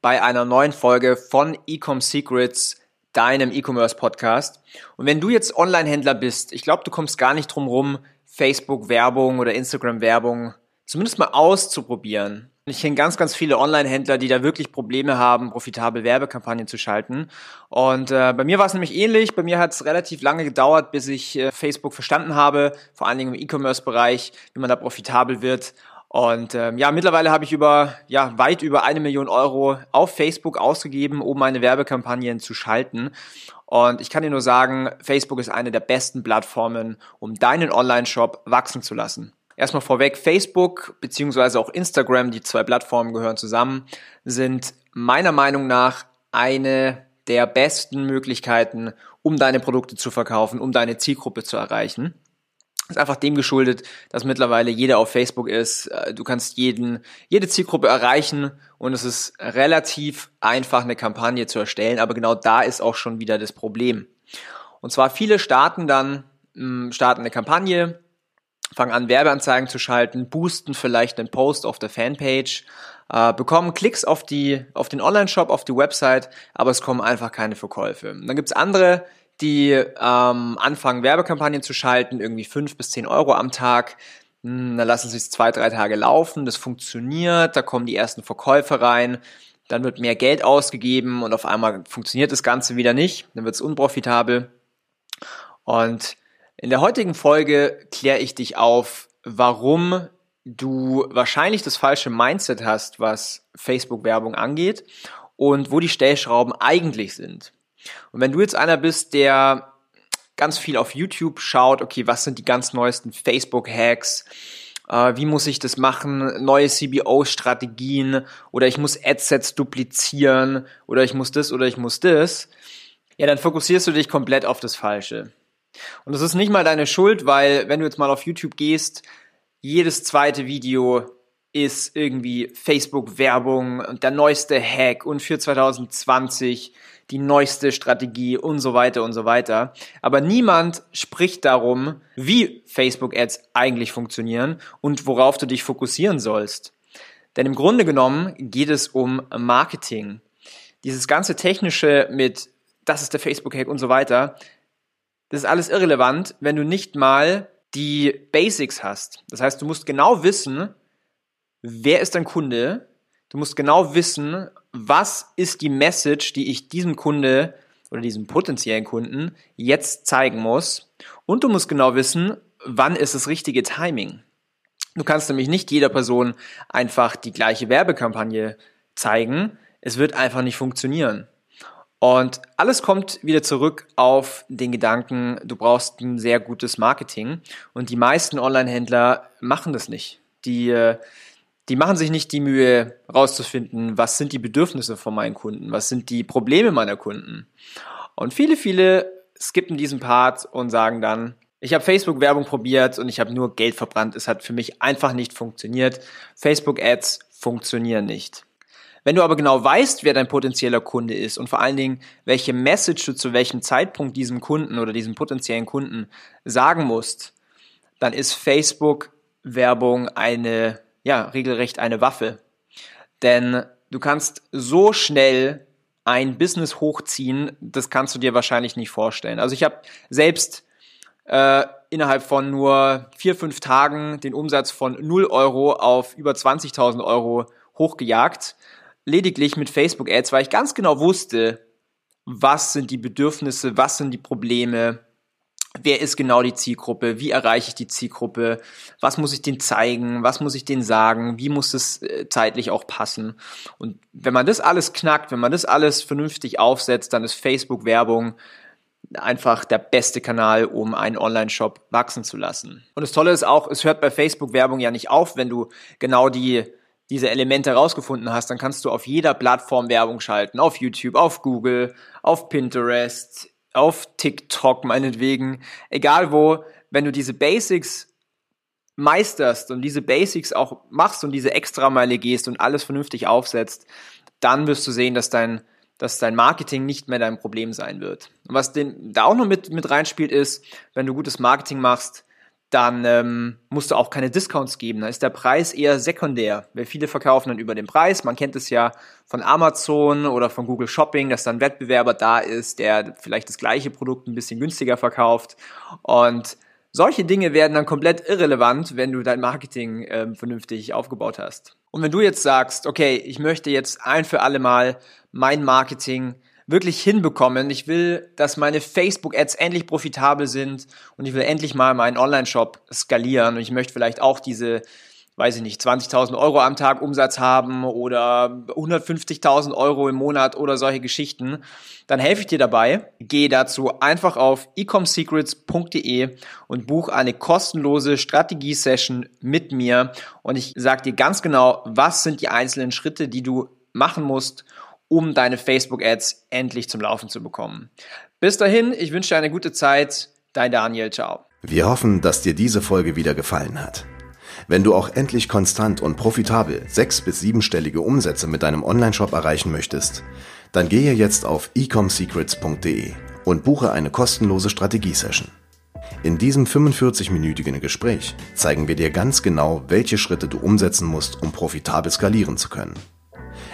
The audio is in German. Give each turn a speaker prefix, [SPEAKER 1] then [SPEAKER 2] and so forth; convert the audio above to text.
[SPEAKER 1] bei einer neuen Folge von Ecom Secrets, deinem E-Commerce Podcast. Und wenn du jetzt Online-Händler bist, ich glaube, du kommst gar nicht drum rum, Facebook-Werbung oder Instagram-Werbung zumindest mal auszuprobieren. Ich kenne ganz, ganz viele Online-Händler, die da wirklich Probleme haben, profitabel Werbekampagnen zu schalten. Und äh, bei mir war es nämlich ähnlich. Bei mir hat es relativ lange gedauert, bis ich äh, Facebook verstanden habe, vor allen Dingen im E-Commerce-Bereich, wie man da profitabel wird. Und ähm, ja, mittlerweile habe ich über ja weit über eine Million Euro auf Facebook ausgegeben, um meine Werbekampagnen zu schalten. Und ich kann dir nur sagen, Facebook ist eine der besten Plattformen, um deinen Online-Shop wachsen zu lassen. Erstmal vorweg, Facebook beziehungsweise auch Instagram, die zwei Plattformen gehören zusammen, sind meiner Meinung nach eine der besten Möglichkeiten, um deine Produkte zu verkaufen, um deine Zielgruppe zu erreichen. Ist einfach dem geschuldet, dass mittlerweile jeder auf Facebook ist. Äh, du kannst jeden, jede Zielgruppe erreichen und es ist relativ einfach, eine Kampagne zu erstellen. Aber genau da ist auch schon wieder das Problem. Und zwar viele starten dann, hm, starten eine Kampagne, fangen an, Werbeanzeigen zu schalten, boosten vielleicht einen Post auf der Fanpage, äh, bekommen Klicks auf, die, auf den Online-Shop, auf die Website, aber es kommen einfach keine Verkäufe. Und dann gibt's andere, die ähm, anfangen, Werbekampagnen zu schalten, irgendwie fünf bis zehn Euro am Tag. Hm, dann lassen sie es zwei, drei Tage laufen, das funktioniert, da kommen die ersten Verkäufe rein, dann wird mehr Geld ausgegeben und auf einmal funktioniert das Ganze wieder nicht, dann wird es unprofitabel. Und in der heutigen Folge kläre ich dich auf, warum du wahrscheinlich das falsche Mindset hast, was Facebook-Werbung angeht und wo die Stellschrauben eigentlich sind. Und wenn du jetzt einer bist, der ganz viel auf YouTube schaut, okay, was sind die ganz neuesten Facebook-Hacks, äh, wie muss ich das machen, neue CBO-Strategien oder ich muss Adsets duplizieren? Oder ich muss das oder ich muss das, ja, dann fokussierst du dich komplett auf das Falsche. Und das ist nicht mal deine Schuld, weil wenn du jetzt mal auf YouTube gehst, jedes zweite Video ist irgendwie Facebook-Werbung und der neueste Hack und für 2020 die neueste Strategie und so weiter und so weiter. Aber niemand spricht darum, wie Facebook-Ads eigentlich funktionieren und worauf du dich fokussieren sollst. Denn im Grunde genommen geht es um Marketing. Dieses ganze Technische mit, das ist der Facebook-Hack und so weiter, das ist alles irrelevant, wenn du nicht mal die Basics hast. Das heißt, du musst genau wissen, wer ist dein Kunde? Du musst genau wissen, was ist die Message, die ich diesem Kunde oder diesem potenziellen Kunden jetzt zeigen muss. Und du musst genau wissen, wann ist das richtige Timing. Du kannst nämlich nicht jeder Person einfach die gleiche Werbekampagne zeigen. Es wird einfach nicht funktionieren. Und alles kommt wieder zurück auf den Gedanken, du brauchst ein sehr gutes Marketing. Und die meisten Online-Händler machen das nicht. Die, äh, die machen sich nicht die Mühe, rauszufinden, was sind die Bedürfnisse von meinen Kunden, was sind die Probleme meiner Kunden. Und viele, viele skippen diesen Part und sagen dann, ich habe Facebook-Werbung probiert und ich habe nur Geld verbrannt. Es hat für mich einfach nicht funktioniert. Facebook-Ads funktionieren nicht. Wenn du aber genau weißt, wer dein potenzieller Kunde ist und vor allen Dingen, welche Message du zu welchem Zeitpunkt diesem Kunden oder diesem potenziellen Kunden sagen musst, dann ist Facebook-Werbung eine, ja, regelrecht eine Waffe. Denn du kannst so schnell ein Business hochziehen, das kannst du dir wahrscheinlich nicht vorstellen. Also ich habe selbst äh, innerhalb von nur vier, fünf Tagen den Umsatz von 0 Euro auf über 20.000 Euro hochgejagt lediglich mit Facebook-Ads, weil ich ganz genau wusste, was sind die Bedürfnisse, was sind die Probleme, wer ist genau die Zielgruppe, wie erreiche ich die Zielgruppe, was muss ich denen zeigen, was muss ich denen sagen, wie muss es äh, zeitlich auch passen. Und wenn man das alles knackt, wenn man das alles vernünftig aufsetzt, dann ist Facebook-Werbung einfach der beste Kanal, um einen Online-Shop wachsen zu lassen. Und das Tolle ist auch, es hört bei Facebook-Werbung ja nicht auf, wenn du genau die diese Elemente herausgefunden hast, dann kannst du auf jeder Plattform Werbung schalten. Auf YouTube, auf Google, auf Pinterest, auf TikTok meinetwegen. Egal wo, wenn du diese Basics meisterst und diese Basics auch machst und diese Extrameile gehst und alles vernünftig aufsetzt, dann wirst du sehen, dass dein, dass dein Marketing nicht mehr dein Problem sein wird. Und was den, da auch noch mit, mit reinspielt, ist, wenn du gutes Marketing machst, dann ähm, musst du auch keine Discounts geben. Da ist der Preis eher sekundär, weil viele verkaufen dann über den Preis. Man kennt es ja von Amazon oder von Google Shopping, dass dann Wettbewerber da ist, der vielleicht das gleiche Produkt ein bisschen günstiger verkauft. Und solche Dinge werden dann komplett irrelevant, wenn du dein Marketing ähm, vernünftig aufgebaut hast. Und wenn du jetzt sagst, okay, ich möchte jetzt ein für alle Mal mein Marketing wirklich hinbekommen. Ich will, dass meine Facebook-Ads endlich profitabel sind und ich will endlich mal meinen Online-Shop skalieren und ich möchte vielleicht auch diese weiß ich nicht, 20.000 Euro am Tag Umsatz haben oder 150.000 Euro im Monat oder solche Geschichten, dann helfe ich dir dabei. Gehe dazu einfach auf ecomsecrets.de und buch eine kostenlose Strategie-Session mit mir und ich sage dir ganz genau, was sind die einzelnen Schritte, die du machen musst, um deine Facebook-Ads endlich zum Laufen zu bekommen. Bis dahin, ich wünsche dir eine gute Zeit. Dein Daniel, ciao.
[SPEAKER 2] Wir hoffen, dass dir diese Folge wieder gefallen hat. Wenn du auch endlich konstant und profitabel sechs- bis siebenstellige Umsätze mit deinem Onlineshop erreichen möchtest, dann gehe jetzt auf ecomsecrets.de und buche eine kostenlose Strategiesession. In diesem 45-minütigen Gespräch zeigen wir dir ganz genau, welche Schritte du umsetzen musst, um profitabel skalieren zu können.